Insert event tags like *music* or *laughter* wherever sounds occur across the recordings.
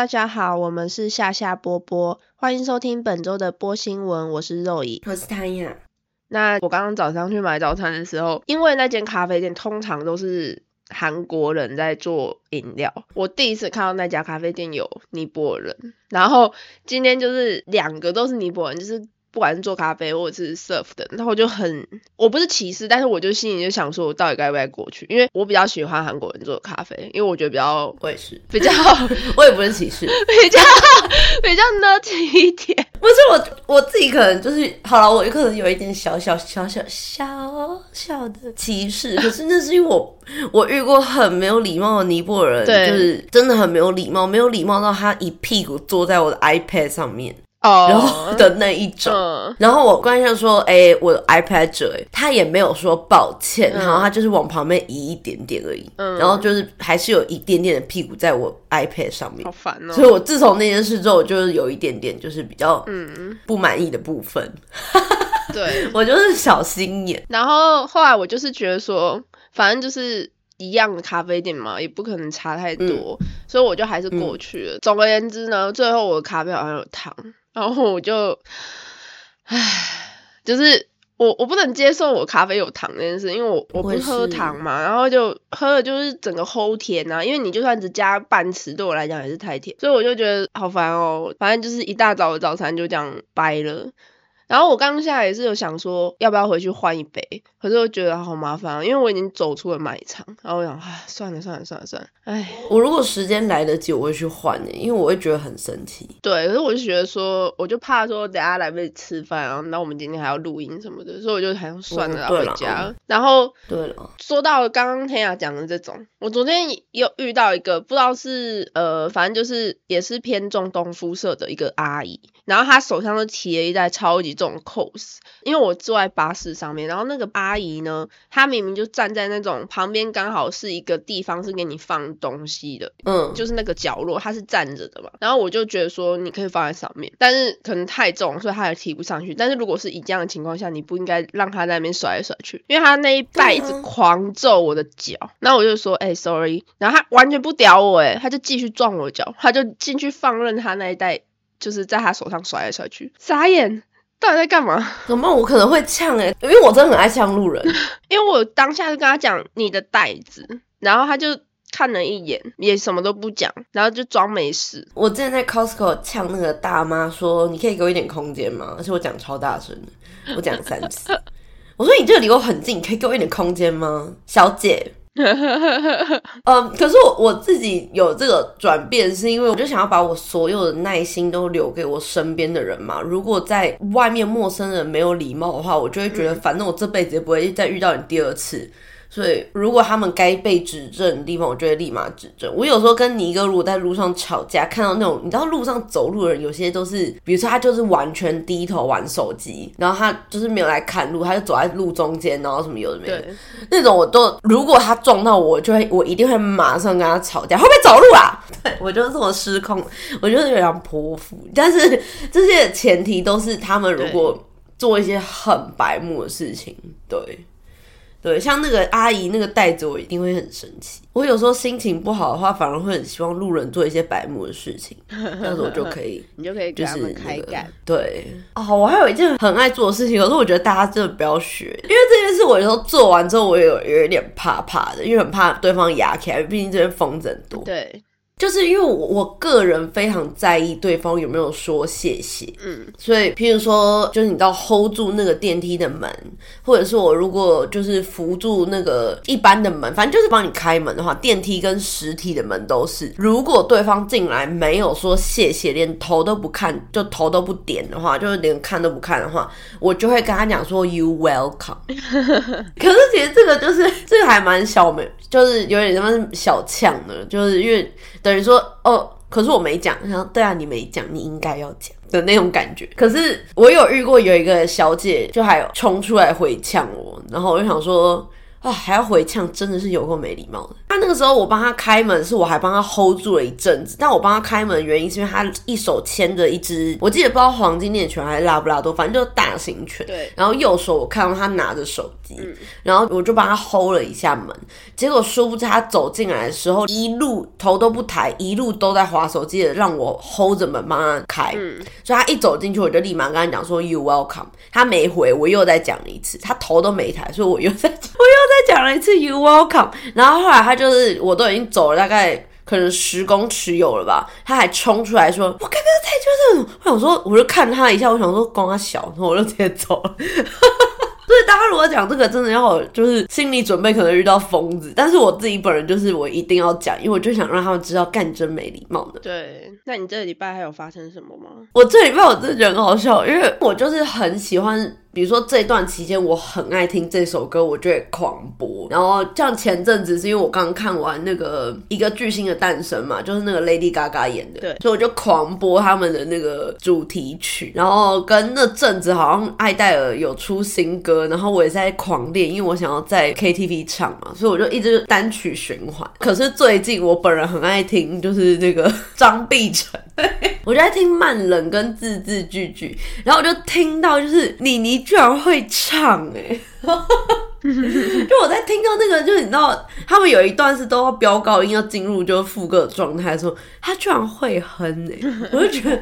大家好，我们是夏夏波波，欢迎收听本周的波新闻，我是肉乙。我是汤雅。那我刚刚早上去买早餐的时候，因为那间咖啡店通常都是韩国人在做饮料，我第一次看到那家咖啡店有尼泊尔人，然后今天就是两个都是尼泊尔人，就是不管是做咖啡或者是 serve 的，然后我就很我不是歧视，但是我就心里就想说，我到底该不该过去？因为我比较喜欢韩国人做的咖啡，因为我觉得比较我也是，比较我也不是歧视，*laughs* 比较比较 nutty 一点。不是我我自己可能就是好了，我可能有一点小小小小小小的歧视，可是那是因为我我遇过很没有礼貌的尼泊尔人，对就是真的很没有礼貌，没有礼貌到他一屁股坐在我的 iPad 上面，哦。然后的那一种。嗯，然后我关键说，哎、我的 iPad 折，哎，他也没有说抱歉，嗯。然后他就是往旁边移一点点而已，然后就是还是有一点点的屁股在我 iPad 上面。好，烦哦、所以我自从那件事之后，我就是有一点点就是比较嗯，不满意的部分，对。*laughs* 我就是小心眼，然后后来我就是觉得说，反正就是一样的咖啡店嘛，也不可能差太多，所以我就还是过去了。总而言之呢，最后我的咖啡好像有糖，然后我就，唉，就是。我我不能接受我咖啡有糖这件事，因为我我不喝糖嘛，然后就喝了就是整个齁甜啊，因为你就算只加半匙，对我来讲也是太甜，所以我就觉得好烦哦。反正就是一大早的早餐就这样掰了，然后我刚下来也是有想说要不要回去换一杯，可是我觉得好麻烦、啊，因为我已经走出了卖场，然后我想，唉，算了算了算了算了，唉，我如果时间来得及，我会去换的，因为我会觉得很神奇。对，可是我就觉得说，我就怕说等下来不及吃饭，然后那我们今天还要录音什么的，所以我就还想算了回家。然后对了，说到刚刚天雅讲的这种，我昨天也有遇到一个不知道是呃，反正就是也是偏中东肤色的一个阿姨，然后她手上都提了一袋超级重的 cos，因为我坐在巴士上面，然后那个阿姨呢，她明明就站在那种旁边刚好是一个地方是给你放东西的，嗯，就是那个角落，她是站着的嘛，然后我就觉得说你可以放在上面，但是可能太重，所以她也提不上去。但是如果是以这样的情况下，你不应该让她在那边甩来甩去，因为她那一袋一直狂揍我的脚，然后我就说，哎、s o r r y 然后她完全不屌我，哎，她就继续撞我脚，她就进去放任她那一袋，就是在她手上甩来甩去，傻眼，到底在干嘛？怎么办？我可能会呛哎、因为我真的很爱呛路人。*laughs* 因为我当下就跟他讲你的袋子，然后他就看了一眼，也什么都不讲，然后就装没事。我之前在 Costco 呛那个大妈说：“你可以给我一点空间吗？”而且我讲超大声的，我讲了三次。*laughs* 我说：“你这个离我很近，你可以给我一点空间吗，小姐？” *laughs* 嗯，可是我我自己有这个转变，是因为我就想要把我所有的耐心都留给我身边的人嘛。如果在外面陌生人没有礼貌的话，我就会觉得，反正我这辈子也不会再遇到你第二次。所以，如果他们该被指正的地方，我就会立马指正。我有时候跟尼哥如果在路上吵架，看到那种你知道路上走路的人，有些都是，比如说他就是完全低头玩手机，然后他就是没有来看路，他就走在路中间，然后什么有的没的，那种我都，如果他撞到我，就会我一定会马上跟他吵架，会不会走路啊？对我就是这么失控，我就是有点泼妇。但是这些前提都是他们如果做一些很白目的事情，对。对，像那个阿姨那个袋子，我一定会很生气。我有时候心情不好的话，反而会很希望路人做一些白目的事情，这样子我就可以 *laughs* 你就可以给就是开干。对哦，我还有一件很爱做的事情，可是我觉得大家真的不要学，因为这件事我有时候做完之后，我也有有一点怕怕的，因为很怕对方压起来，毕竟这边疯子很多。对，就是因为我我个人非常在意对方有没有说谢谢，嗯，所以譬如说，就是你到 hold 住那个电梯的门，或者是我如果就是扶住那个一般的门，反正就是帮你开门的话，电梯跟实体的门都是。如果对方进来没有说谢谢，连头都不看，就头都不点的话，就是连看都不看的话，我就会跟他讲说 you welcome。*laughs* 可是其实这个就是这个还蛮小美，就是有点什么小呛的，就是因为等于说哦，可是我没讲，然后对啊，你没讲，你应该要讲的那种感觉。可是我有遇过有一个小姐，就还有冲出来回呛我，然后我就想说。啊，还要回呛，真的是有够没礼貌的。他那个时候我帮他开门，是我还帮他 hold 住了一阵子。但我帮他开门的原因是因为他一手牵着一只，我记得不知道黄金猎犬还是拉布拉多，反正就是大型犬。对。然后右手我看到他拿着手机，然后我就帮他 hold 了一下门。结果殊不知他走进来的时候，一路头都不抬，一路都在划手机的，让我 hold 着门帮他开。所以他一走进去，我就立马跟他讲说 “You welcome”。他没回，我又再讲了一次，他头都没抬，所以我又在 *laughs* *laughs* 我又再讲了一次 “You welcome”。然后后来他就是我都已经走了大概可能十公尺有了吧，他还冲出来说：“我刚刚在就是……”我想说，我就看他一下，我想说光他小，然后我就直接走了。*laughs* 所以大家如果讲这个，真的要就是心理准备，可能遇到疯子。但是我自己本人就是我一定要讲，因为我就想让他们知道干真没礼貌的。对，那你这个礼拜还有发生什么吗？我这礼拜我真的觉得很好笑，因为我就是很喜欢。比如说这段期间，我很爱听这首歌，我就会狂播。然后像前阵子是因为我刚看完那个一个巨星的诞生嘛，就是那个 Lady Gaga 演的，对，所以我就狂播他们的那个主题曲。然后跟那阵子好像艾戴尔有出新歌，然后我也在狂练，因为我想要在 KTV 唱嘛，所以我就一直单曲循环。可是最近我本人很爱听，就是那个张碧晨。*laughs* 我就在听慢冷跟字字句句，然后我就听到就是妮妮居然会唱哎，*laughs* 就我在听到那个，就是你知道他们有一段是都要飙高音要进入就是副歌状态的时候，他居然会哼哎，*laughs* 我就觉得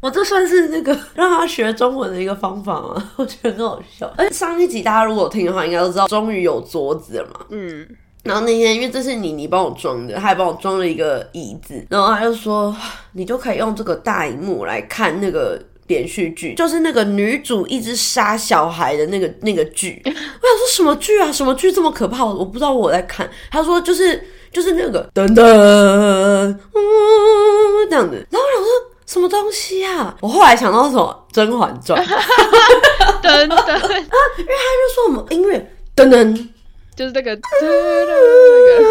我这算是那个让他学中文的一个方法吗？*laughs* 我觉得很好笑。而且上一集大家如果听的话，应该都知道终于有桌子了嘛，嗯。然后那天，因为这是你你帮我装的，他还帮我装了一个椅子，然后他就说，*sighs* 你就可以用这个大荧幕来看那个连续剧，就是那个女主一直杀小孩的那个那个剧。*laughs* 我想说什么剧啊？什么剧这么可怕？我不知道我在看。他说就是就是那个噔噔，嗯这样子。然后我想说什么东西啊？我后来想到什么《甄嬛传》，*laughs* 噔噔啊，*laughs* 因为他就说我们音乐噔噔。就是那个，那个，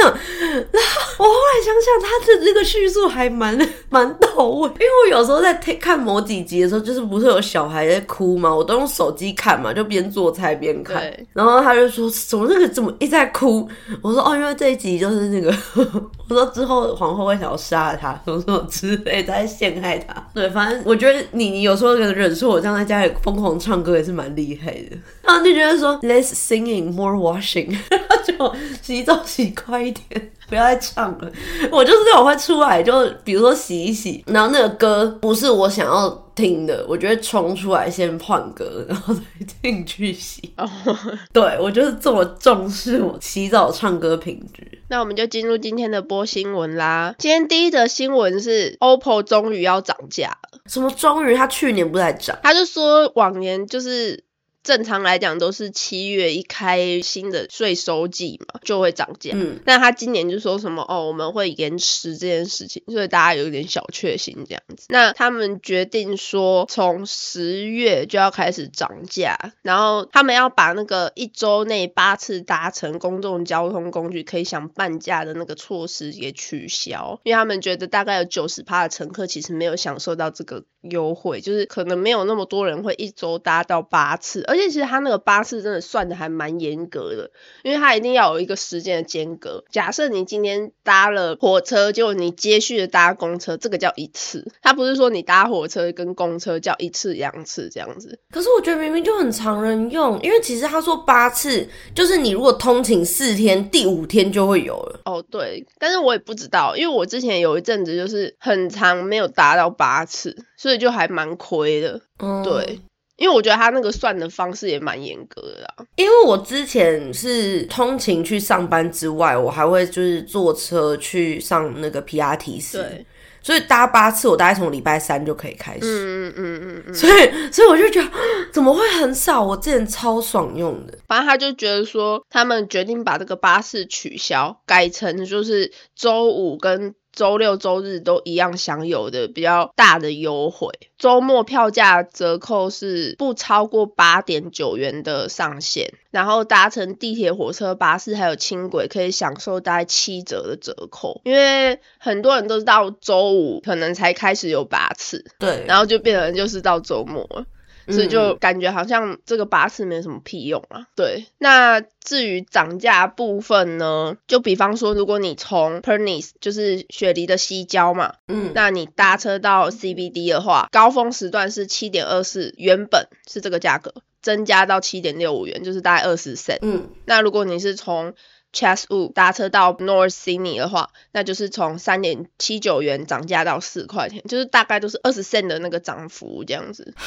然后我后来想想，他的这个叙述还蛮蛮到位，因为我有时候在看某几集的时候，就是不是有小孩在哭嘛，我都用手机看嘛，就边做菜边看。然后他就说：“怎么那个怎么一直在哭？”我说：“哦，因为这一集就是那个，*laughs* 我说之后皇后会想要杀了他，什么什么之类，在陷害他。”对，反正我觉得你你有时候可能忍受我这样在家里疯狂唱歌也是蛮厉害的。然后就觉得说，Let's singing more。washing，*laughs* 就洗澡洗快一点，不要再唱了。我就是那种会出来，就比如说洗一洗，然后那个歌不是我想要听的，我就会冲出来先换歌，然后再进去洗。*laughs* 对我就是这么重视我洗澡唱歌品质。那我们就进入今天的播新闻啦。今天第一则新闻是 OPPO 终于要涨价了。什么终于？他去年不在涨，他就说往年就是。正常来讲都是七月一开新的税收季嘛，就会涨价。嗯，那他今年就说什么哦，我们会延迟这件事情，所以大家有点小确幸这样子。那他们决定说从十月就要开始涨价，然后他们要把那个一周内八次搭乘公众交通工具可以享半价的那个措施也取消，因为他们觉得大概有九十趴的乘客其实没有享受到这个优惠，就是可能没有那么多人会一周搭到八次。而且其实他那个八次真的算的还蛮严格的，因为他一定要有一个时间的间隔。假设你今天搭了火车，结果你接续的搭公车，这个叫一次。他不是说你搭火车跟公车叫一次两次这样子。可是我觉得明明就很常人用，因为其实他说八次，就是你如果通勤四天，第五天就会有了。哦，对，但是我也不知道，因为我之前有一阵子就是很长没有搭到八次，所以就还蛮亏的。嗯，对。因为我觉得他那个算的方式也蛮严格的，因为我之前是通勤去上班之外，我还会就是坐车去上那个 PRT 斯，对，所以搭八次，我大概从礼拜三就可以开始，嗯嗯嗯嗯，*laughs* 所以所以我就觉得怎么会很少？我之前超爽用的，反正他就觉得说，他们决定把这个巴士取消，改成就是周五跟。周六周日都一样享有的比较大的优惠，周末票价折扣是不超过八点九元的上限，然后搭乘地铁、火车、巴士还有轻轨可以享受大概七折的折扣，因为很多人都是到周五可能才开始有八次，对，然后就变成就是到周末。所以就感觉好像这个巴士没什么屁用啊。对，那至于涨价部分呢，就比方说，如果你从 Pernis 就是雪梨的西郊嘛，嗯，那你搭车到 CBD 的话，高峰时段是七点二四，原本是这个价格，增加到七点六五元，就是大概二十 cent。嗯，那如果你是从 Chatswood 搭车到 North Sydney 的话，那就是从三点七九元涨价到四块钱，就是大概都是二十 cent 的那个涨幅这样子。*sighs*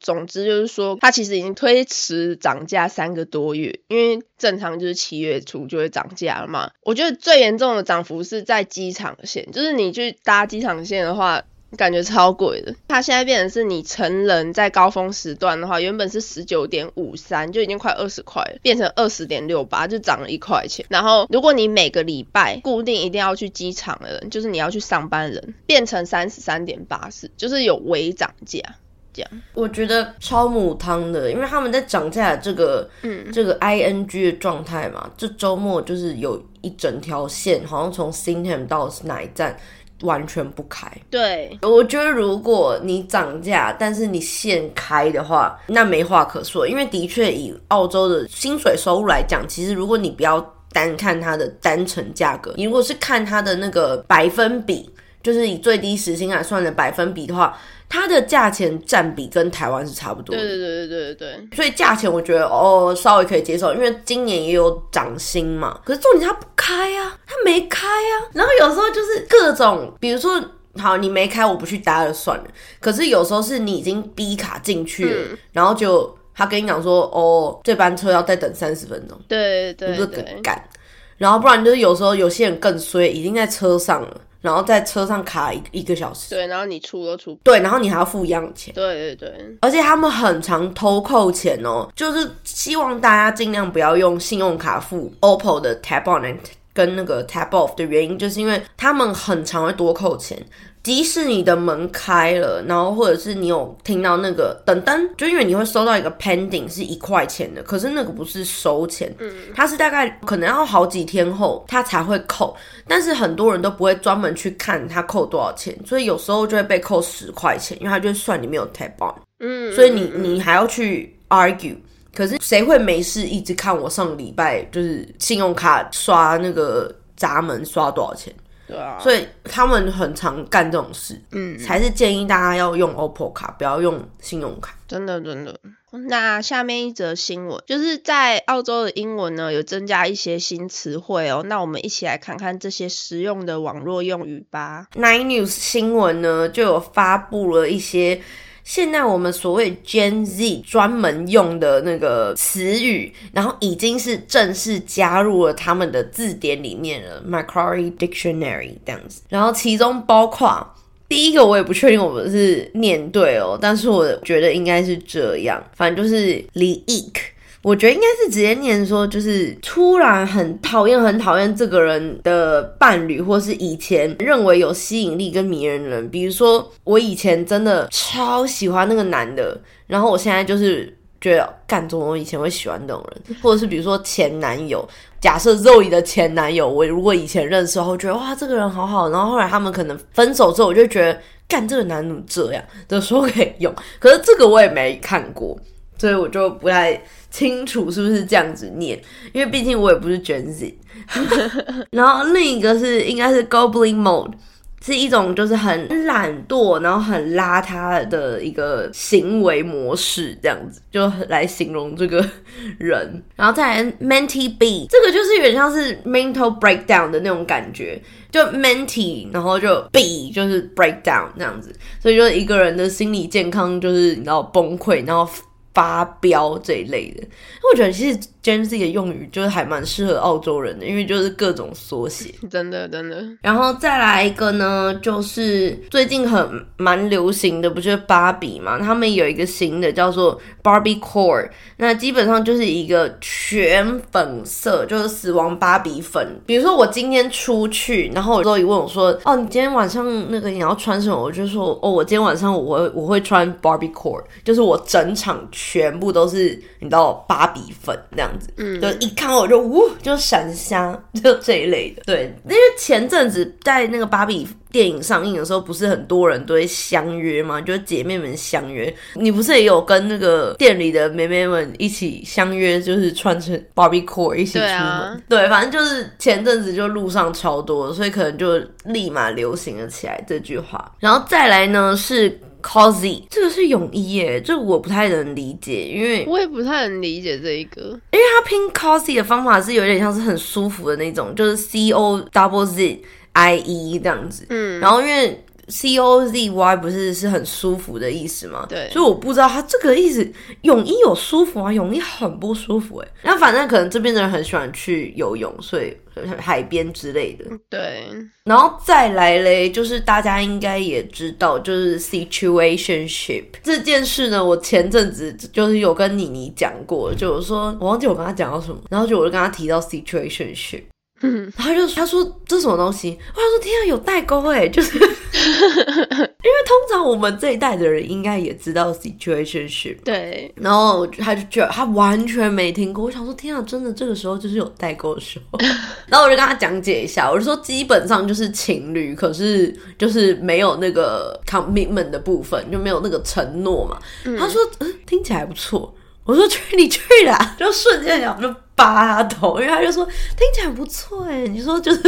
总之就是说，它其实已经推迟涨价三个多月，因为正常就是七月初就会涨价了嘛。我觉得最严重的涨幅是在机场线，就是你去搭机场线的话。感觉超贵的，它现在变成是你成人在高峰时段的话，原本是十九点五三，就已经快二十块了，变成二十点六八，就涨了一块钱。然后如果你每个礼拜固定一定要去机场的人，就是你要去上班人，变成三十三点八四，就是有微涨价。这样，我觉得超母汤的，因为他们在涨价的这个，嗯，这个 I N G 的状态嘛，这周末就是有一整条线，好像从 s i n g h a m 到哪一站。完全不开。对，我觉得如果你涨价，但是你现开的话，那没话可说。因为的确以澳洲的薪水收入来讲，其实如果你不要单看它的单程价格，你如果是看它的那个百分比，就是以最低时薪来算的百分比的话。它的价钱占比跟台湾是差不多的，对对对对对对，所以价钱我觉得哦稍微可以接受，因为今年也有涨薪嘛。可是重点它不开啊，它没开啊。然后有时候就是各种，比如说好你没开，我不去搭了算了。可是有时候是你已经逼卡进去了，然后就他跟你讲说哦这班车要再等三十分钟，对对对，赶。然后不然就是有时候有些人更衰，已经在车上了。然后在车上卡一一个小时，对，然后你出都出，对，然后你还要付一样的钱，对对对，而且他们很常偷扣钱哦，就是希望大家尽量不要用信用卡付 OPPO 的 Tap On 跟那个 Tap Off 的原因，就是因为他们很常会多扣钱。即使你的门开了，然后或者是你有听到那个等灯，就因为你会收到一个 pending 是一块钱的，可是那个不是收钱，嗯，它是大概可能要好几天后它才会扣，但是很多人都不会专门去看它扣多少钱，所以有时候就会被扣十块钱，因为它就算你没有 tap on，嗯，所以你你还要去 argue，可是谁会没事一直看我上个礼拜就是信用卡刷那个闸门刷多少钱？对啊，所以他们很常干这种事，嗯，才是建议大家要用 OPPO 卡，不要用信用卡。真的，真的。那下面一则新闻，就是在澳洲的英文呢有增加一些新词汇哦。那我们一起来看看这些实用的网络用语吧。Nine News 新闻呢就有发布了一些。现在我们所谓 Gen Z 专门用的那个词语，然后已经是正式加入了他们的字典里面了，Macquarie Dictionary 这样子。然后其中包括第一个，我也不确定我们是念对哦，但是我觉得应该是这样，反正就是 leak。我觉得应该是直接念说，就是突然很讨厌、很讨厌这个人的伴侣，或是以前认为有吸引力跟迷人的人。比如说，我以前真的超喜欢那个男的，然后我现在就是觉得，干怎么我以前会喜欢那种人？或者是比如说前男友，假设 Zoe 的前男友，我如果以前认识后觉得哇这个人好好，然后后来他们可能分手之后，我就觉得干这个男怎么这样的说可以用，可是这个我也没看过。所以我就不太 *laughs* 清楚是不是这样子念，因为毕竟我也不是卷子。*laughs* 然后另一个是应该是 Goblin Mode，是一种就是很懒惰，然后很邋遢的一个行为模式，这样子就来形容这个人。然后再来 Menty B，这个就是有点像是 mental breakdown 的那种感觉，就 Menty，然后就 B 就是 breakdown 这样子，所以就一个人的心理健康就是你知道崩溃，然后。发飙这一类的，我觉得其实 Gen Z 的用语就是还蛮适合澳洲人的，因为就是各种缩写，真的真的。然后再来一个呢，就是最近很蛮流行的，不就是芭比嘛？他们有一个新的叫做 Barbie Core，那基本上就是一个全粉色，就是死亡芭比粉。比如说我今天出去，然后我周一问我说：“哦，你今天晚上那个你要穿什么？”我就说：“哦，我今天晚上我会我会穿 Barbie Core，就是我整场去。”全部都是你知道芭比粉这样子，嗯就一看我就呜就闪瞎，就这一类的。对，因为前阵子在那个芭比电影上映的时候，不是很多人都会相约吗？就是姐妹们相约，你不是也有跟那个店里的妹妹们一起相约，就是穿成 Barbie core 一起出门？对，反正就是前阵子就路上超多，所以可能就立马流行了起来这句话。然后再来呢是 cozy，这个是泳衣耶，这个我不太能理解，因为我也不太能理解这一个。因为它拼 cozy 的方法是有点像是很舒服的那种，就是 C O double Z I E 这样子。嗯，然后因为 C O Z Y 不是是很舒服的意思吗？对所以我不知道它这个意思，泳衣有舒服啊，泳衣很不舒服哎。那反正可能这边的人很喜欢去游泳，所以海边之类的。对，然后再来嘞，就是大家应该也知道，就是 situationship 这件事呢，我前阵子就是有跟妮妮讲过，就是说我忘记我跟她讲到什么，然后就我就跟她提到 situationship。嗯，然后他就他说这什么东西？我想说天啊，有代沟哎，就是 *laughs* 因为通常我们这一代的人应该也知道 situationship，对，然后他就觉得他完全没听过。我想说天啊，真的这个时候就是有代沟的时候。*laughs* 然后我就跟他讲解一下，我就说基本上就是情侣，可是就是没有那个 commitment 的部分，就没有那个承诺嘛。他说嗯，听起来不错。我说去你去啦，就瞬间想就扒他头，因为他就说听起来不错哎，你说就是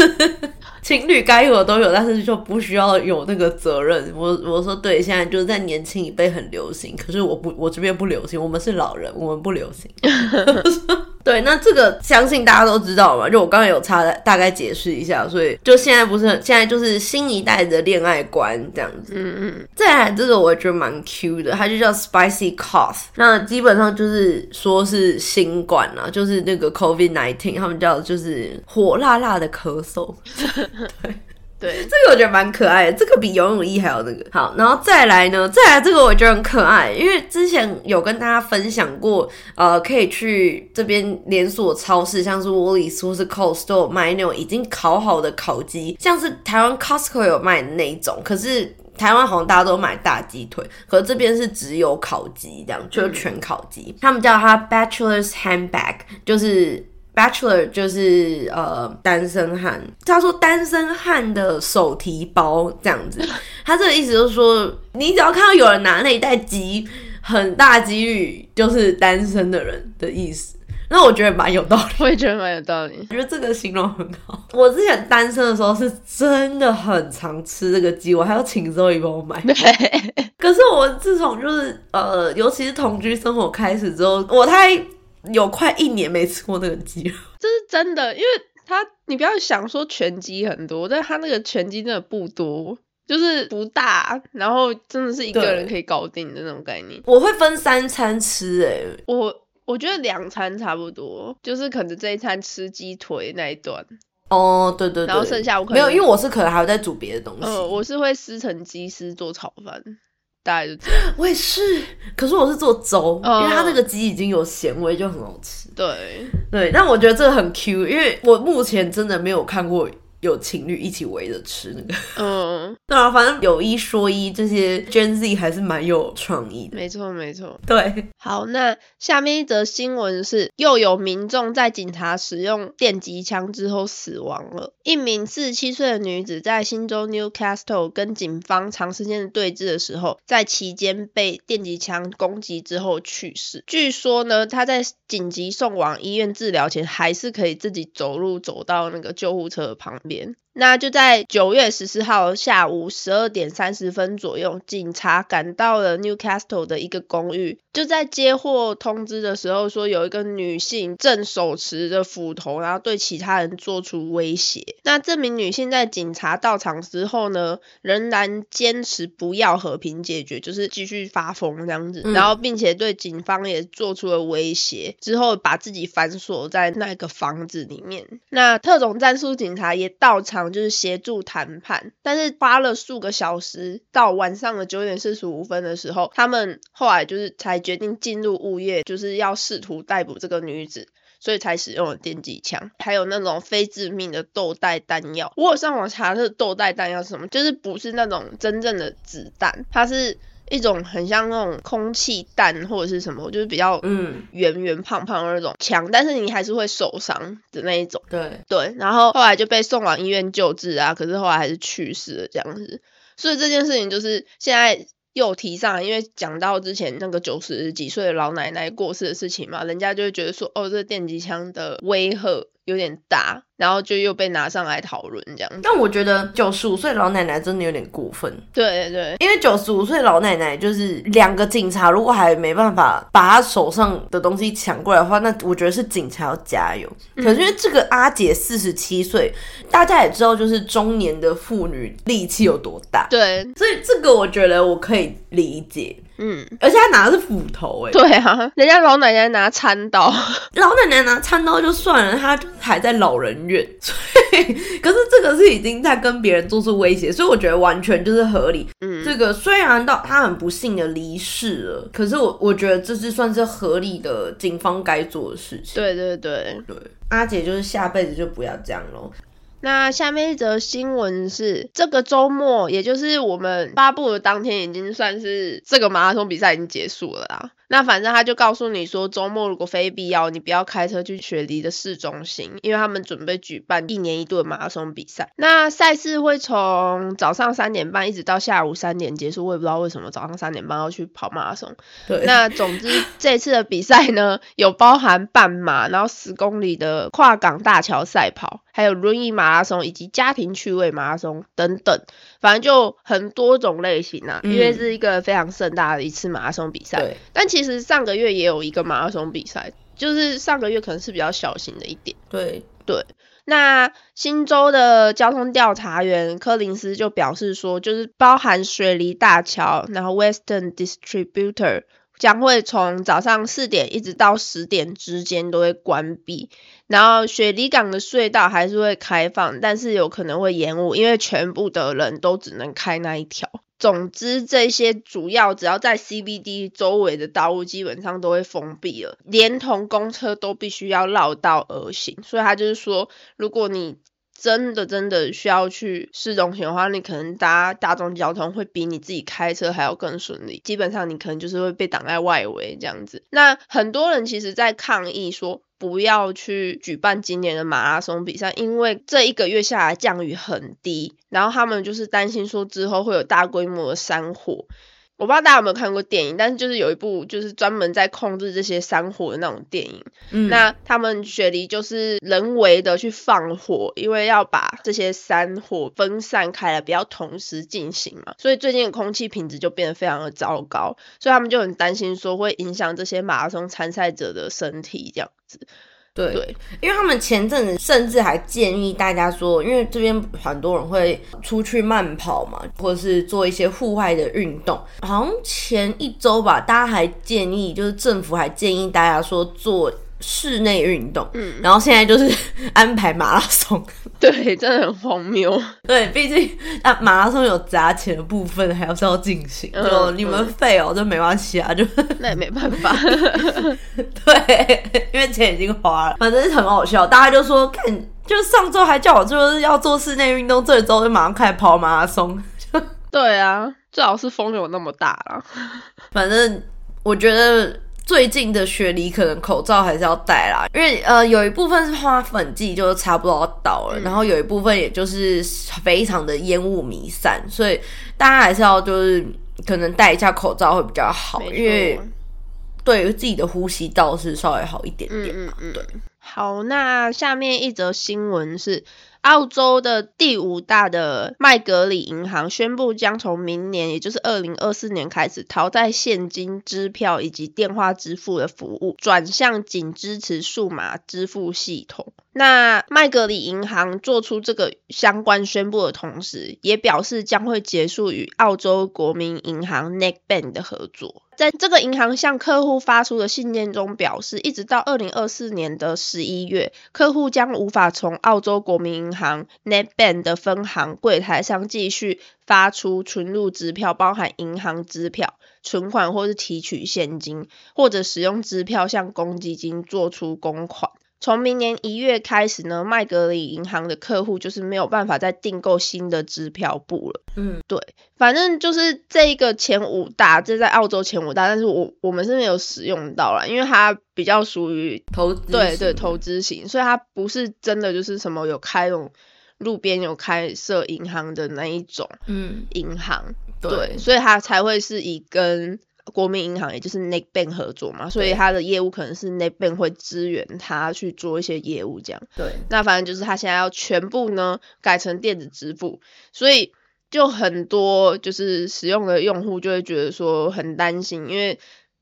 情侣该有的都有，但是就不需要有那个责任。我我说对，现在就是在年轻一辈很流行，可是我不我这边不流行，我们是老人，我们不流行。*laughs* 对，那这个相信大家都知道嘛，就我刚才有差大概解释一下，所以就现在不是很现在就是新一代的恋爱观这样子。嗯嗯，再来这个我觉得蛮 Q 的，它就叫 spicy cough。那基本上就是说是新冠啊，就是那个 COVID nineteen，他们叫就是火辣辣的咳嗽。*laughs* *laughs* 对，这个我觉得蛮可爱的，这个比游泳衣还要那个好。然后再来呢，再来这个我觉得很可爱，因为之前有跟大家分享过，呃，可以去这边连锁超市，像是 Woolies 或是 Cost 都有卖那种已经烤好的烤鸡，像是台湾 Costco 有卖的那一种，可是。台湾好像大家都买大鸡腿，可是这边是只有烤鸡，这样就是全烤鸡。他们叫它 Bachelor's Handbag，就是 Bachelor 就是呃单身汉，他说单身汉的手提包这样子。*laughs* 他这个意思就是说，你只要看到有人拿那一袋鸡，很大几率就是单身的人的意思。那我觉得蛮有道理。我也觉得蛮有道理。我觉得这个形容很好。我之前单身的时候是真的很常吃这个鸡，我还要请周一帮我买。*laughs* 对，可是我自从就是呃，尤其是同居生活开始之后，我大概有快一年没吃过那个鸡了。这是真的，因为他你不要想说全鸡很多，但他那个全鸡真的不多，就是不大，然后真的是一个人可以搞定的那种概念。我会分三餐吃、欸，我我觉得两餐差不多，就是可能这一餐吃鸡腿那一段，哦，对对对，然后剩下我可能没有，因为我是可能还会再煮别的东西。呃，我是会撕成鸡丝做炒饭，大概就这样。*gasps* 我也是，可是我是做粥，哦因为它那个鸡已经有咸味，就很好吃。对，对，但我觉得这个很 Q，因为我目前真的没有看过有情侣一起围着吃那个。*laughs* 嗯，对啊，反正有一说一，这些 Gen Z 还是蛮有创意的。没错没错。对，好，那下面一则新闻是，又有民众在警察使用电击枪之后死亡了。一名四十七岁的女子在新州 Newcastle 跟警方长时间的对峙的时候，在期间被电击枪攻击之后去世。据说呢，她在紧急送往医院治疗前，还是可以自己走路走到那个救护车旁边。Bien 那就在九月十四号下午十二点三十分左右，警察赶到了 Newcastle 的一个公寓。就在接获通知的时候，说有一个女性正手持着斧头，然后对其他人做出威胁。那这名女性在警察到场之后呢，仍然坚持不要和平解决，就是继续发疯这样子，嗯然后并且对警方也做出了威胁，之后把自己反锁在那个房子里面。那特种战术警察也到场，就是协助谈判，但是花了数个小时，到晚上的九点四十五分的时候，他们后来就是才决定进入物业，就是要试图逮捕这个女子。所以才使用了电击枪，还有那种非致命的豆袋弹药。我有上网查这豆袋弹药是什么，就是不是那种真正的子弹，它是一种很像那种空气弹或者是什么，就是比较嗯，圆圆胖胖的那种枪，但是你还是会受伤的那一种。对，对，然后后来就被送往医院救治啊，可是后来还是去世了这样子。所以这件事情就是现在又提上来，因为讲到之前那个九十几岁的老奶奶过世的事情嘛，人家就会觉得说，哦，这个电击枪的威吓有点大，然后就又被拿上来讨论这样。但我觉得九十五岁老奶奶真的有点过分。对对因为九十五岁老奶奶就是两个警察，如果还没办法把她手上的东西抢过来的话，那我觉得是警察要加油。可是因为这个阿姐四十七岁，大家也知道，就是中年的妇女力气有多大，对，所以这个我觉得我可以理解。嗯，而且他拿的是斧头、哎，对啊，人家老奶奶拿餐刀，*laughs* 老奶奶拿餐刀就算了，她还在老人院，*laughs* 所以可是这个是已经在跟别人做出威胁，所以我觉得完全就是合理。嗯，这个虽然到他很不幸的离世了，可是我我觉得这是算是合理的警方该做的事情。对对对。对，阿姐就是下辈子就不要这样喽。那下面一则新闻是，这个周末，也就是我们发布的当天，已经算是这个马拉松比赛已经结束了啦。那反正他就告诉你说，周末如果非必要，你不要开车去雪梨的市中心，因为他们准备举办一年一度的马拉松比赛。那赛事会从早上三点半一直到下午三点结束，我也不知道为什么早上三点半要去跑马拉松。对，*laughs* 那总之 *laughs* 这次的比赛呢，有包含半马，然后十公里的跨港大桥赛跑，还有轮椅马拉松以及家庭趣味马拉松等等，反正就很多种类型啊，嗯因为是一个非常盛大的一次马拉松比赛。对，但其实上个月也有一个马拉松比赛，就是上个月可能是比较小型的一点。对对，那新州的交通调查员柯林斯就表示说，就是包含水梨大桥，然后 Western Distributor 将会从早上四点一直到十点之间都会关闭，然后雪梨港的隧道还是会开放，但是有可能会延误，因为全部的人都只能开那一条。总之，这些主要只要在 CBD 周围的道路基本上都会封闭了，连同公车都必须要绕道而行。所以他就是说，如果你真的真的需要去市中心的话，你可能搭大众交通会比你自己开车还要更顺利。基本上你可能就是会被挡在外围这样子。那很多人其实在抗议说。不要去举办今年的马拉松比赛，因为这一个月下来降雨很低，然后他们就是担心说之后会有大规模的山火。我不知道大家有没有看过电影，但是就是有一部就是专门在控制这些山火的那种电影。嗯，那他们雪梨就是人为的去放火，因为要把这些山火分散开来，不要同时进行嘛。所以最近的空气品质就变得非常的糟糕，所以他们就很担心说会影响这些马拉松参赛者的身体这样子。对对，因为他们前阵子甚至还建议大家说，因为这边很多人会出去慢跑嘛，或者是做一些户外的运动。好像前一周吧，大家还建议，就是政府还建议大家说做室内运动。嗯，然后现在就是 *laughs* 安排马拉松。*laughs* 对，真的很荒谬。对，毕竟啊，马拉松有砸钱的部分，还是要进行。嗯就你们废哦，就没关系啊，就那也 *laughs* 没办法。对，因为钱已经花了，反正是很好笑。大家就说，看，就上周还叫我就是要做室内运动，这周就马上开始跑马拉松。对啊，最好是风有那么大啦。反正我觉得最近的雪梨可能口罩还是要戴啦，因为呃有一部分是花粉季就差不多要到了，嗯。然后有一部分也就是非常的烟雾弥散，所以大家还是要就是可能戴一下口罩会比较好，因为对于自己的呼吸道是稍微好一点点嘛。嗯嗯嗯。对，好，那下面一则新闻是，澳洲的第五大的麦格里银行宣布，将从明年，也就是二零二四年开始，淘汰现金、支票以及电话支付的服务，转向仅支持数码支付系统。那麦格里银行做出这个相关宣布的同时，也表示将会结束与澳洲国民银行 NetBank 的合作。在这个银行向客户发出的信件中表示，一直到二零二四年的十一月，客户将无法从澳洲国民银行 NetBank 的分行柜台上继续发出存入支票，包含银行支票、存款或是提取现金，或者使用支票向公积金做出公款。从明年一月开始呢，麦格里银行的客户就是没有办法再订购新的支票簿了。嗯，对，反正就是这一个前五大，这在澳洲前五大，但是我我们是没有使用到啦，因为它比较属于投资对对投资型，所以它不是真的就是什么有开那种路边有开设银行的那一种嗯，银行，对。对，所以它才会是以跟国民银行，也就是 NetBank 合作嘛，所以对。它的业务可能是 NetBank 会支援他去做一些业务这样。对，那反正就是他现在要全部呢改成电子支付，所以就很多就是使用的用户就会觉得说很担心，因为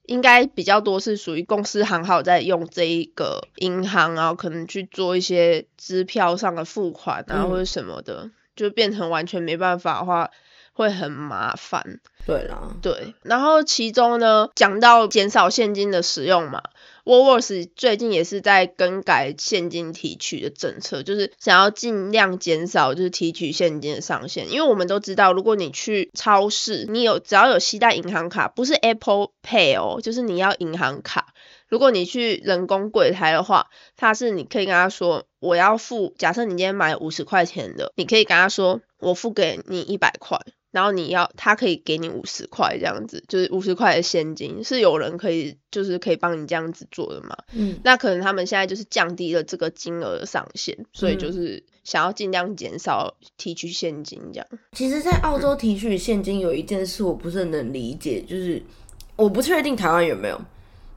应该比较多是属于公司行号在用这一个银行，然后可能去做一些支票上的付款啊、嗯。或者什么的，就变成完全没办法的话，会很麻烦。对啦，对，然后其中呢，讲到减少现金的使用嘛，Woolworths 最近也是在更改现金提取的政策，就是想要尽量减少就是提取现金的上限，因为我们都知道，如果你去超市，你有只要有携带银行卡，不是 Apple Pay 哦，就是你要银行卡。如果你去人工柜台的话，它是你可以跟他说我要付，假设你今天买五十块钱的，你可以跟他说我付给你一百块，然后你要他可以给你五十块这样子，就是五十块的现金，是有人可以就是可以帮你这样子做的嘛？嗯，那可能他们现在就是降低了这个金额的上限，所以嗯就是想要尽量减少提取现金这样。其实，在澳洲提取现金有一件事我不是很能理解，就是我不确定台湾有没有，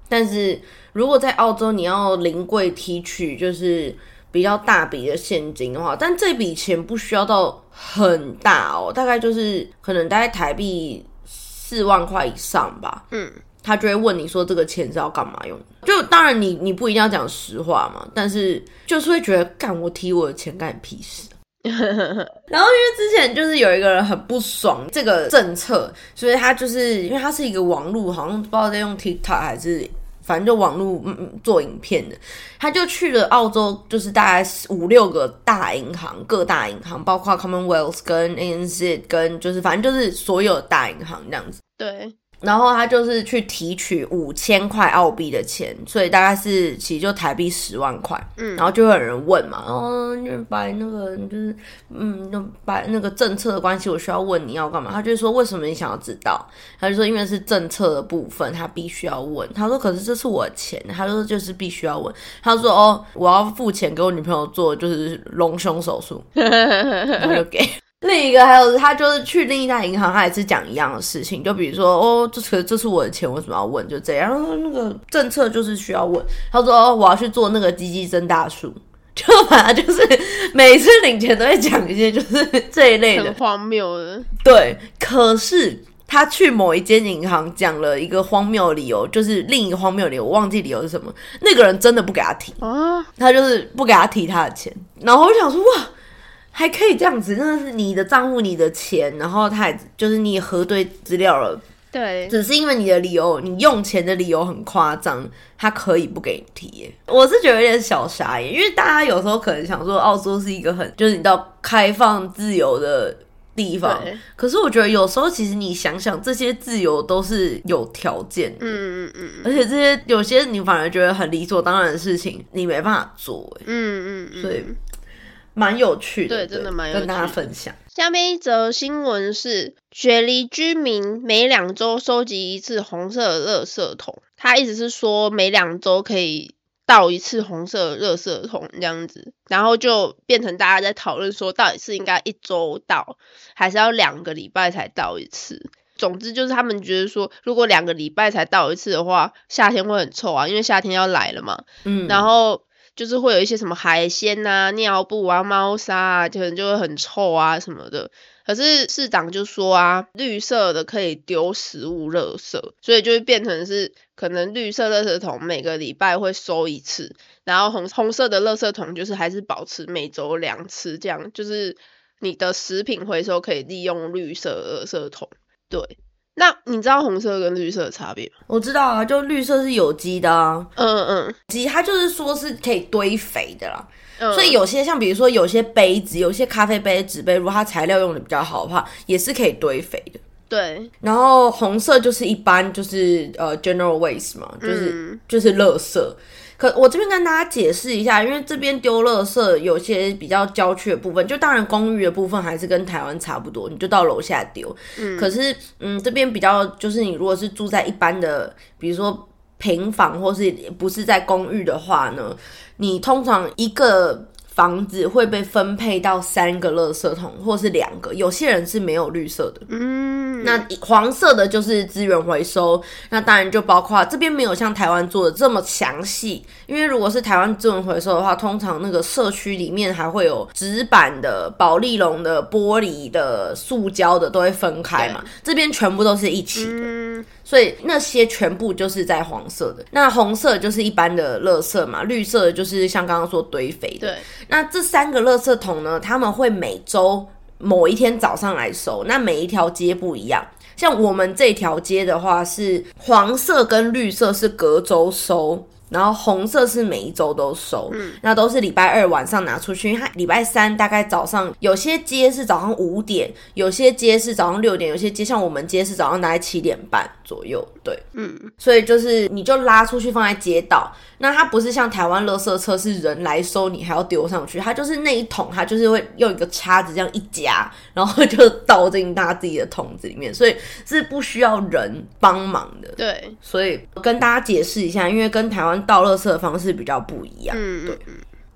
但是如果在澳洲你要临柜提取，就是比较大笔的现金的话，但这笔钱不需要到很大哦，大概就是可能大概台币四万块以上吧。嗯，他就会问你说这个钱是要干嘛用的。就当然你你不一定要讲实话嘛，但是就是会觉得干我提我的钱干你屁事。*laughs* 然后因为之前就是有一个人很不爽这个政策，所以他就是因为他是一个网络，好像不知道在用 TikTok 还是反正就网络做影片的，他就去了澳洲，就是大概五六个大银行，各大银行，包括 Commonwealth 跟 ANZ 跟就是反正就是所有大银行这样子。对，然后他就是去提取五千块澳币的钱，所以大概是其实就台币十万块。嗯然后就会有人问嘛，哦，就是把那个就是嗯，就把那个政策的关系，我需要问你要干嘛？他就说为什么你想要知道？他就说因为是政策的部分，他必须要问。他说可是这是我的钱，他说就是必须要问。他说哦，我要付钱给我女朋友做就是隆胸手术，然后就给。另一个还有，他就是去另一家银行，他也是讲一样的事情，就比如说，哦，这可这是我的钱，为什么要问？就这样，然后那个政策就是需要问。他说，哦，我要去做那个鸡鸡增大术，*laughs* 就反正就是每次领钱都会讲一些就是这一类的，荒谬的。对。可是他去某一间银行讲了一个荒谬的理由，就是另一个荒谬的理由，我忘记理由是什么。那个人真的不给他提，啊，他就是不给他提他的钱，然后我就想说哇，还可以这样子，真的是你的账户你的钱，然后他也就是你也核对资料了，对，只是因为你的理由，你用钱的理由很夸张，他可以不给你提耶。我是觉得有点小傻眼，因为大家有时候可能想说澳洲是一个很就是你知道开放自由的地方，可是我觉得有时候其实你想想，这些自由都是有条件的。嗯嗯嗯而且这些有些你反而觉得很理所当然的事情，你没办法做，嗯嗯，所以蛮有趣的，对真的蛮有跟大家趣的分享。下面一则新闻是，雪梨居民每两周收集一次红色的垃圾桶。他意思是说，每两周可以倒一次红色的垃圾桶这样子，然后就变成大家在讨论说，到底是应该一周倒，还是要两个礼拜才倒一次。总之就是他们觉得说，如果两个礼拜才倒一次的话，夏天会很臭啊，因为夏天要来了嘛。嗯，然后就是会有一些什么海鲜呐、尿布啊、猫砂啊，可能就会很臭啊什么的。可是市长就说啊，绿色的可以丢食物垃圾，所以就会变成是可能绿色垃圾桶每个礼拜会收一次，然后红红色的垃圾桶就是还是保持每周两次，这样就是你的食品回收可以利用绿色垃圾桶。对，那你知道红色跟绿色的差别吗？我知道啊，就绿色是有机的啊，嗯嗯机它就是说是可以堆肥的啦。嗯，所以有些像比如说有些杯子，有些咖啡杯、纸杯，如果它材料用的比较好的话，也是可以堆肥的。对，然后红色就是一般就是呃 general waste 嘛，就是、嗯就是垃圾。可我这边跟大家解释一下，因为这边丢垃圾有些比较郊区的部分，就当然公寓的部分还是跟台湾差不多，你就到楼下丢。嗯，可是嗯，这边比较就是你如果是住在一般的，比如说平房或是不是在公寓的话呢，你通常一个。房子会被分配到三个垃圾桶，或是两个。有些人是没有绿色的，嗯，那黄色的就是资源回收。那当然就包括这边没有像台湾做的这么详细，因为如果是台湾资源回收的话，通常那个社区里面还会有纸板的、保利龙的、玻璃的、塑胶的都会分开嘛。这边全部都是一起的。所以那些全部就是在黄色的，那红色就是一般的垃圾嘛，绿色的就是像刚刚说堆肥的。对，那这三个垃圾桶呢，他们会每周某一天早上来收，那每一条街不一样。像我们这条街的话，是黄色跟绿色是隔周收。然后红色是每一周都收，嗯那都是礼拜二晚上拿出去，因为它礼拜三大概早上有些街是早上五点，有些街是早上六点，有些街像我们街是早上大概七点半左右，对，嗯，所以就是你就拉出去放在街道，那它不是像台湾垃圾车是人来收，你还要丢上去，它就是那一桶，它就是会用一个叉子这样一夹，然后就倒进大家自己的桶子里面，所以是不需要人帮忙的，对，所以跟大家解释一下，因为跟台湾。倒垃圾的方式比较不一样，嗯，对。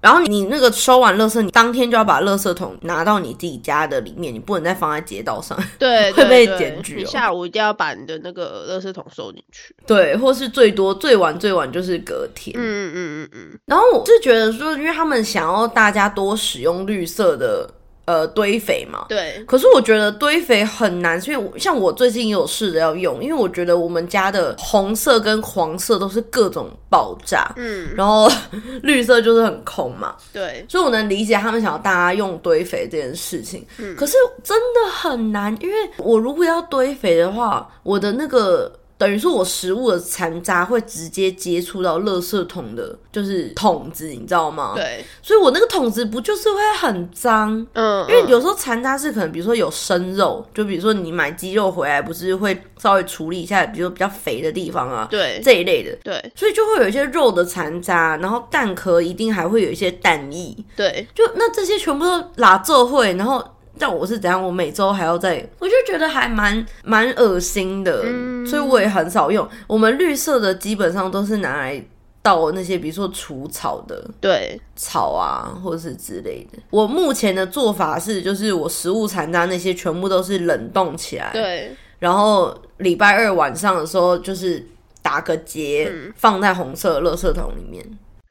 然后你那个收完垃圾，你当天就要把垃圾桶拿到你自己家的里面，你不能再放在街道上，对，*laughs* 会被检举。你下午一定要把你的那个垃圾桶收进去，对，或是最多最晚最晚就是隔天，嗯嗯嗯嗯嗯。然后我是觉得说，因为他们想要大家多使用绿色的。呃，堆肥嘛，对。可是我觉得堆肥很难，因为像我最近也有试着要用，因为我觉得我们家的红色跟黄色都是各种爆炸，嗯，然后 *laughs* 绿色就是很空嘛，对。所以我能理解他们想要大家用堆肥这件事情，嗯。可是真的很难，因为我如果要堆肥的话，我的那个。等于说，我食物的残渣会直接接触到垃圾桶的，就是桶子，你知道吗？对，所以我那个桶子不就是会很脏？嗯，因为有时候残渣是可能，比如说有生肉，就比如说你买鸡肉回来，不是会稍微处理一下，比如说比较肥的地方啊，对，这一类的，对，所以就会有一些肉的残渣，然后蛋壳一定还会有一些蛋液，对，就那这些全部都拉这会，然后。但我是怎样？我每周还要再，我就觉得还蛮蛮恶心的，所以我也很少用。我们绿色的基本上都是拿来倒那些，比如说除草的，对草啊，或者是之类的。我目前的做法是，就是我食物残渣那些全部都是冷冻起来，对。然后礼拜二晚上的时候，就是打个结，放在红色的垃圾桶里面。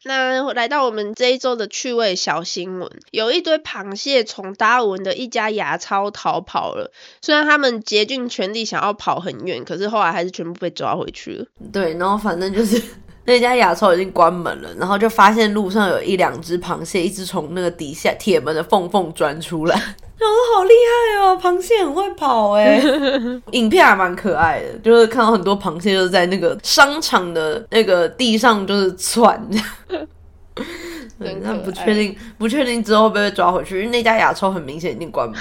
那来到我们这一周的趣味小新闻，有一堆螃蟹从达尔文的一家牙超逃跑了。虽然他们竭尽全力想要跑很远，可是后来还是全部被抓回去了。对，然后反正就是那家牙超已经关门了，然后就发现路上有一两只螃蟹一直从那个底下铁门的缝缝钻出来。*laughs* 我说好厉害哦，螃蟹很会跑哎，*laughs* 影片还蛮可爱的，就是看到很多螃蟹就是在那个商场的那个地上就是窜，*laughs* 但不确定不确定之后会不会被抓回去，因为那家牙超很明显已经关门，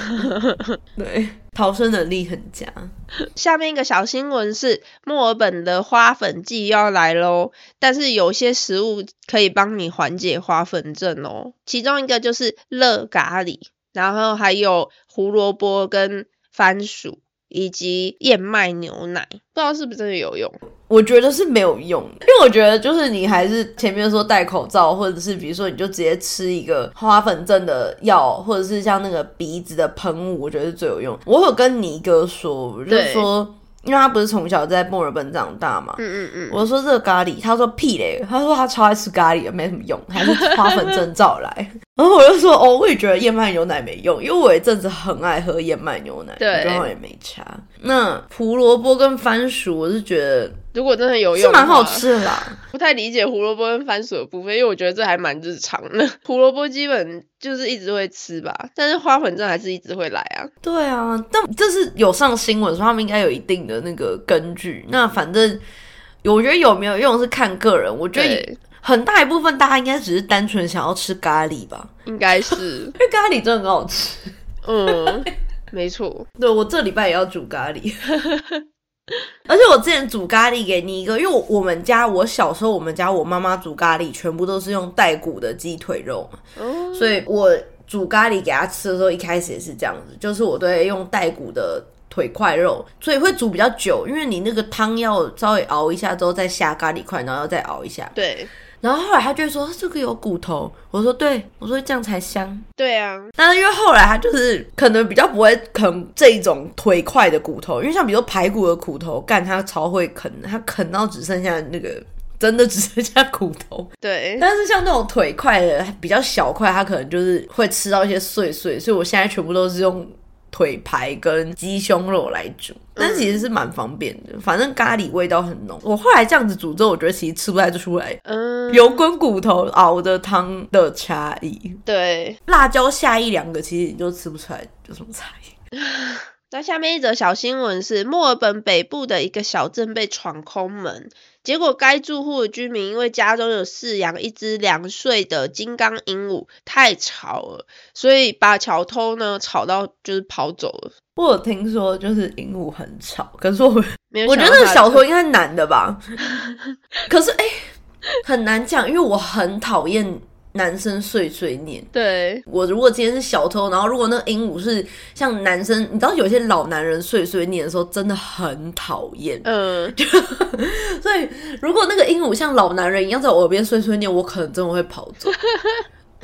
对，逃生能力很强。下面一个小新闻是墨尔本的花粉季要来喽，但是有些食物可以帮你缓解花粉症哦，其中一个就是热咖喱。然后还有胡萝卜跟番薯，以及燕麦牛奶，不知道是不是真的有用？我觉得是没有用，因为我觉得就是你还是前面说戴口罩，或者是比如说你就直接吃一个花粉症的药，或者是像那个鼻子的喷雾，我觉得是最有用。我有跟尼哥说，就说。因为他不是从小在墨尔本长大嘛，嗯嗯嗯，我说这个咖喱，他说屁嘞，他说他超爱吃咖喱，没什么用，还是花粉症照来。*laughs* 然后我就说哦，我也觉得燕麦牛奶没用，因为我有一阵子很爱喝燕麦牛奶，对，刚好也没差。那胡萝卜跟番薯，我是觉得。如果真的有用，是蛮好吃的啦。不太理解胡萝卜跟番薯的部分，因为我觉得这还蛮日常的。*laughs* 胡萝卜基本就是一直会吃吧，但是花粉症还是一直会来啊。对啊，但这是有上新闻说他们应该有一定的那个根据。那反正我觉得有没有用是看个人。我觉得很大一部分大家应该只是单纯想要吃咖喱吧，应该是 *laughs* 因为咖喱真的很好吃。嗯，*laughs* 没错。对我这礼拜也要煮咖喱。*laughs* 而且我之前煮咖喱给你一个，因为我我们家我小时候我们家我妈妈煮咖喱全部都是用带骨的鸡腿肉所以我煮咖喱给他吃的时候，一开始也是这样子，就是我都会用带骨的腿块肉，所以会煮比较久，因为你那个汤要稍微熬一下之后再下咖喱块，然后再熬一下。对然后后来他就会说这个有骨头，我说对，我说这样才香。对啊，但是因为后来他就是可能比较不会啃这一种腿块的骨头，因为像比如说排骨的骨头，干他超会啃的，他啃到只剩下那个真的只剩下骨头。对，但是像那种腿块的比较小块，他可能就是会吃到一些碎碎，所以我现在全部都是用腿排跟鸡胸肉来煮，但其实是蛮方便的，反正咖喱味道很浓。我后来这样子煮之后，我觉得其实吃不太出来嗯，油滚骨头熬的汤的差异。对。辣椒下一两个，其实你就吃不出来有什么差异。*laughs* 那下面一则小新闻是，墨尔本北部的一个小镇被闯空门，结果该住户的居民因为家中有饲养一只两岁的金刚鹦鹉，太吵了，所以把小偷呢吵到就是跑走了。我有听说就是鹦鹉很吵，可是我我觉得小偷应该男的吧，*laughs* 可是哎、很难讲，因为我很讨厌男生碎碎念。对我如果今天是小偷，然后如果那个鹦鹉是像男生，你知道有些老男人碎碎念的时候真的很讨厌。嗯，*laughs* 所以如果那个鹦鹉像老男人一样在我耳边碎碎念，我可能真的会跑走。*laughs*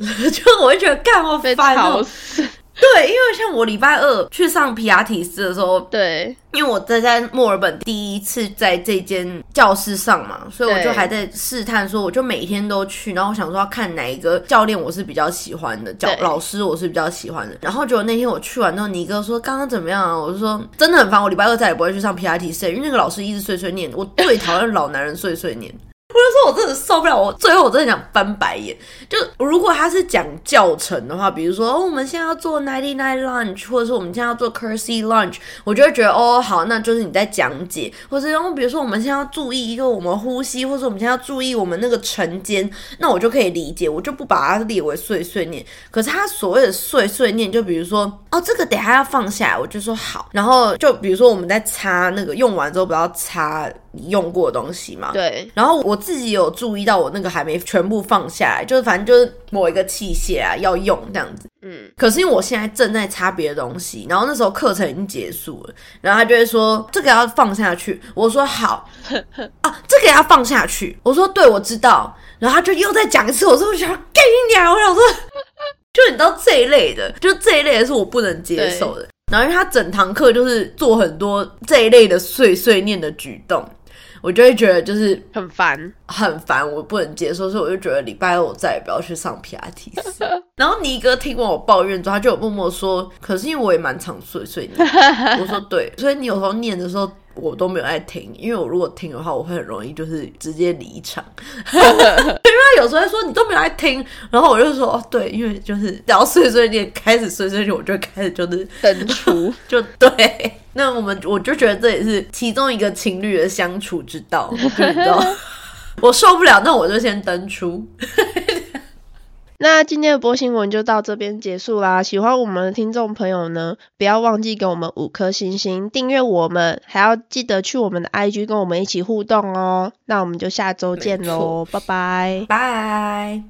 *laughs* 就我会觉得干好被烦死。对，因为像我礼拜二去上皮亚提斯的时候，对因为我在在墨尔本第一次在这间教室上嘛，所以我就还在试探，说我就每天都去，然后我想说要看哪一个教练我是比较喜欢的，教老师我是比较喜欢的。然后结果那天我去完之后，尼哥说刚刚怎么样啊？我就说真的很烦，我礼拜二再也不会去上皮亚提斯，因为那个老师一直碎碎念，我最讨厌老男人碎碎念。我就说，我真的受不了，我最后我真的想翻白眼。就如果他是讲教程的话，比如说、哦、我们现在要做 ninety nine lunch，或者是我们现在要做 c u r s y lunch，我就会觉得哦好，那就是你在讲解，或者然后比如说我们现在要注意一个我们呼吸，或者我们现在要注意我们那个晨间，那我就可以理解，我就不把它列为碎碎念。可是他所谓的碎碎念，就比如说哦这个等下要放下来，我就说好，然后就比如说我们在擦那个用完之后不要擦你用过的东西嘛，对然后我自己有注意到，我那个还没全部放下来，就是反正就是某一个器械啊要用这样子。嗯，可是因为我现在正在擦别的东西，然后那时候课程已经结束了，然后他就会说这个要放下去，我说好。*laughs* 啊，这个要放下去，我说对，我知道，然后他就又再讲一次，我说我想干你娘，我想说，*laughs* 就你知道这一类的，就这一类的是我不能接受的。然后因为他整堂课就是做很多这一类的碎碎念的举动，我就会觉得就是很烦。很烦，我不能接受，所以我就觉得礼拜二我再也不要去上皮拉提斯。*laughs* 然后尼哥听完我抱怨之后，他就有默默说：“可是因为我也蛮常碎碎念。” *laughs* 我说：“对，所以你有时候念的时候，我都没有在听，因为我如果听的话，我会很容易就是直接离场。*laughs* 因为他有时候会说你都没有在听，然后我就说：哦，对，因为就是只要碎碎念，开始碎碎念，我就会开始就是登出，就对。那我们我就觉得这也是其中一个情侣的相处之道，*laughs* 知道。*laughs* ”我受不了，那我就先登出。那今天的播新闻就到这边结束啦。喜欢我们的听众朋友呢，不要忘记给我们五颗星星，订阅我们，还要记得去我们的 IG 跟我们一起互动哦。那我们就下周见没喽，拜拜。拜。